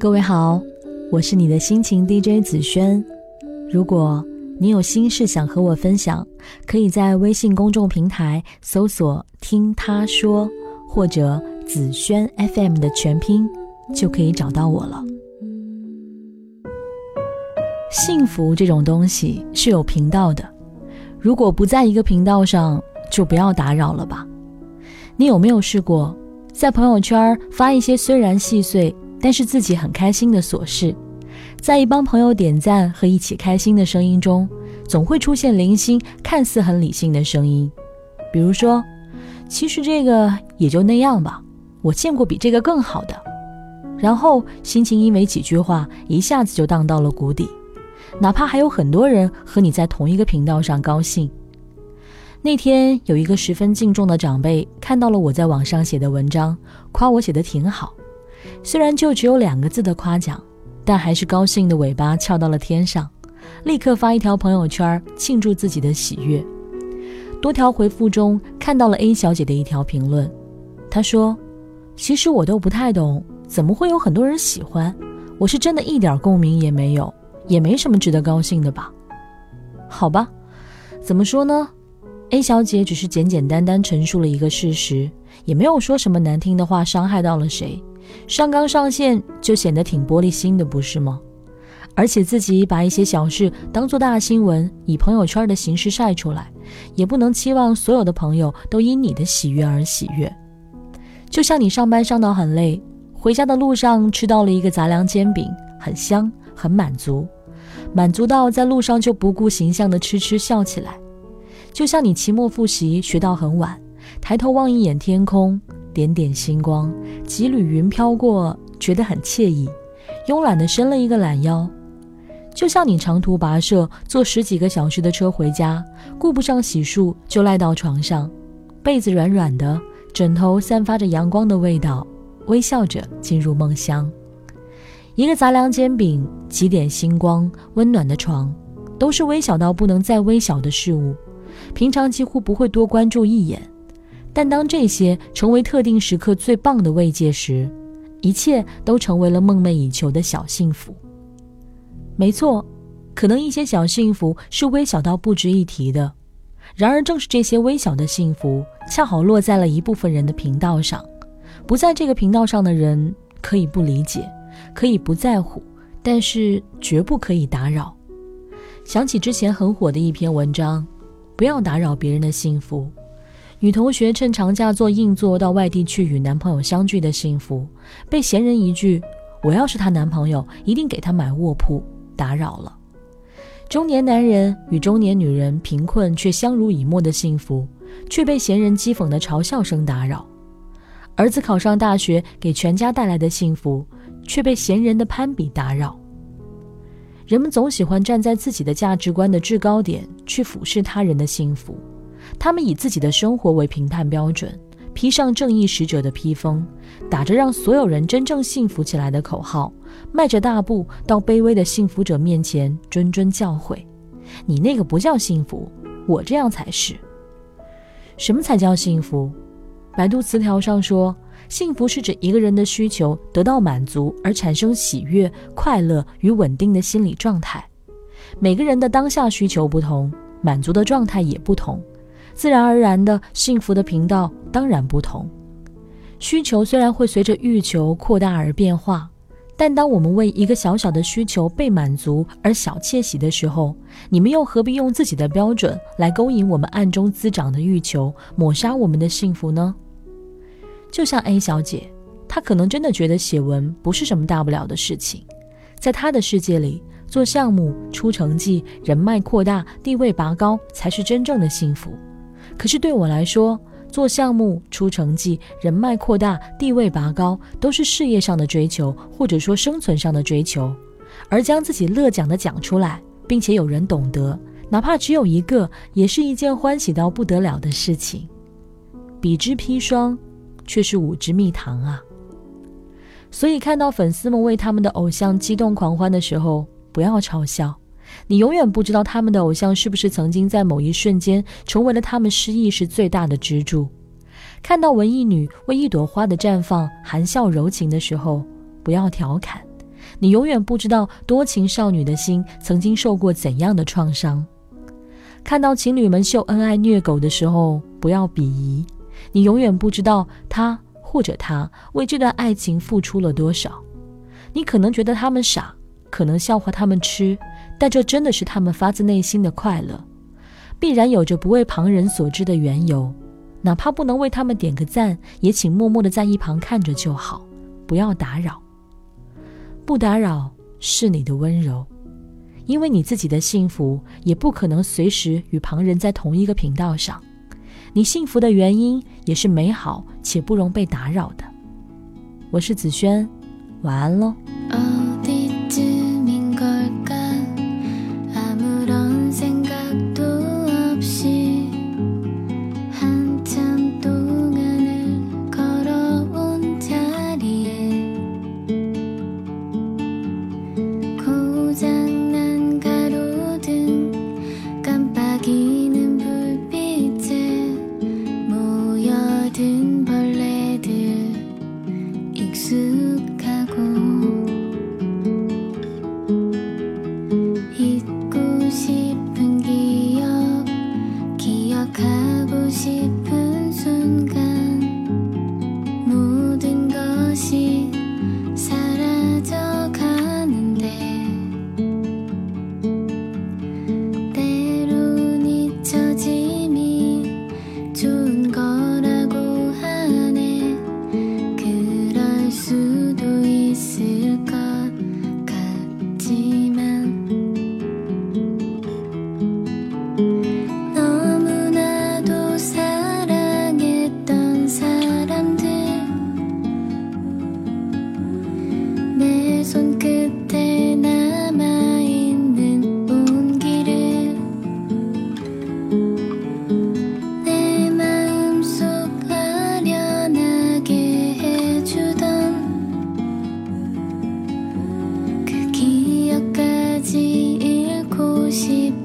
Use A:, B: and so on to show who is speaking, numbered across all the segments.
A: 各位好，我是你的心情 DJ 紫萱。如果你有心事想和我分享，可以在微信公众平台搜索“听他说”或者“紫萱 FM” 的全拼，就可以找到我了。幸福这种东西是有频道的，如果不在一个频道上，就不要打扰了吧。你有没有试过在朋友圈发一些虽然细碎，但是自己很开心的琐事？在一帮朋友点赞和一起开心的声音中，总会出现零星、看似很理性的声音，比如说：“其实这个也就那样吧，我见过比这个更好的。”然后心情因为几句话一下子就荡到了谷底，哪怕还有很多人和你在同一个频道上高兴。那天有一个十分敬重的长辈看到了我在网上写的文章，夸我写的挺好，虽然就只有两个字的夸奖。但还是高兴的尾巴翘到了天上，立刻发一条朋友圈庆祝自己的喜悦。多条回复中看到了 A 小姐的一条评论，她说：“其实我都不太懂，怎么会有很多人喜欢？我是真的一点共鸣也没有，也没什么值得高兴的吧？”好吧，怎么说呢？A 小姐只是简简单单陈述了一个事实，也没有说什么难听的话，伤害到了谁。上纲上线就显得挺玻璃心的，不是吗？而且自己把一些小事当做大新闻，以朋友圈的形式晒出来，也不能期望所有的朋友都因你的喜悦而喜悦。就像你上班上到很累，回家的路上吃到了一个杂粮煎饼，很香，很满足，满足到在路上就不顾形象的痴痴笑起来。就像你期末复习学到很晚，抬头望一眼天空。点点星光，几缕云飘过，觉得很惬意，慵懒地伸了一个懒腰，就像你长途跋涉，坐十几个小时的车回家，顾不上洗漱就赖到床上，被子软软的，枕头散发着阳光的味道，微笑着进入梦乡。一个杂粮煎饼，几点星光，温暖的床，都是微小到不能再微小的事物，平常几乎不会多关注一眼。但当这些成为特定时刻最棒的慰藉时，一切都成为了梦寐以求的小幸福。没错，可能一些小幸福是微小到不值一提的，然而正是这些微小的幸福，恰好落在了一部分人的频道上。不在这个频道上的人可以不理解，可以不在乎，但是绝不可以打扰。想起之前很火的一篇文章：不要打扰别人的幸福。女同学趁长假做硬座到外地去与男朋友相聚的幸福，被闲人一句“我要是她男朋友，一定给她买卧铺”打扰了。中年男人与中年女人贫困却相濡以沫的幸福，却被闲人讥讽的嘲笑声打扰。儿子考上大学给全家带来的幸福，却被闲人的攀比打扰。人们总喜欢站在自己的价值观的制高点去俯视他人的幸福。他们以自己的生活为评判标准，披上正义使者的披风，打着让所有人真正幸福起来的口号，迈着大步到卑微的幸福者面前谆谆教诲：“你那个不叫幸福，我这样才是。”什么才叫幸福？百度词条上说，幸福是指一个人的需求得到满足而产生喜悦、快乐与稳定的心理状态。每个人的当下需求不同，满足的状态也不同。自然而然的幸福的频道当然不同，需求虽然会随着欲求扩大而变化，但当我们为一个小小的需求被满足而小窃喜的时候，你们又何必用自己的标准来勾引我们暗中滋长的欲求，抹杀我们的幸福呢？就像 A 小姐，她可能真的觉得写文不是什么大不了的事情，在她的世界里，做项目、出成绩、人脉扩大、地位拔高才是真正的幸福。可是对我来说，做项目、出成绩、人脉扩大、地位拔高，都是事业上的追求，或者说生存上的追求。而将自己乐讲的讲出来，并且有人懂得，哪怕只有一个，也是一件欢喜到不得了的事情。彼之砒霜，却是吾之蜜糖啊！所以看到粉丝们为他们的偶像激动狂欢的时候，不要嘲笑。你永远不知道他们的偶像是不是曾经在某一瞬间成为了他们失意时最大的支柱。看到文艺女为一朵花的绽放含笑柔情的时候，不要调侃，你永远不知道多情少女的心曾经受过怎样的创伤。看到情侣们秀恩爱虐狗的时候，不要鄙夷，你永远不知道他或者他为这段爱情付出了多少。你可能觉得他们傻，可能笑话他们痴，但这真的是他们发自内心的快乐，必然有着不为旁人所知的缘由。哪怕不能为他们点个赞，也请默默的在一旁看着就好，不要打扰。不打扰是你的温柔，因为你自己的幸福也不可能随时与旁人在同一个频道上。你幸福的原因也是美好且不容被打扰的。我是子轩，晚安喽。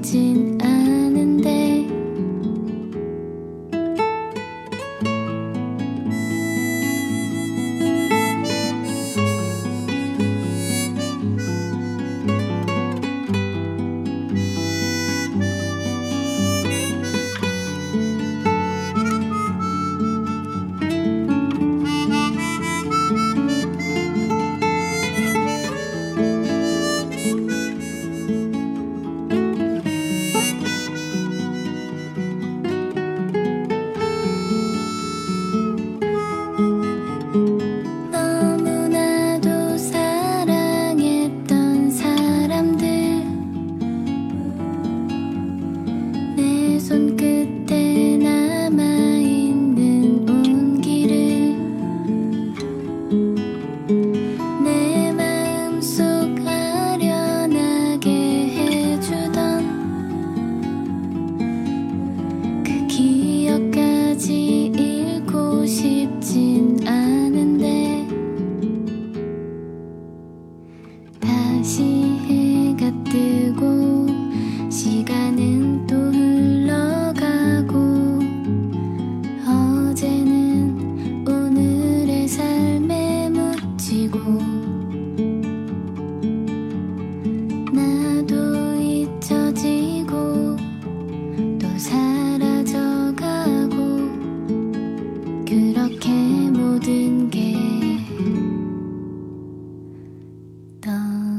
B: 静想。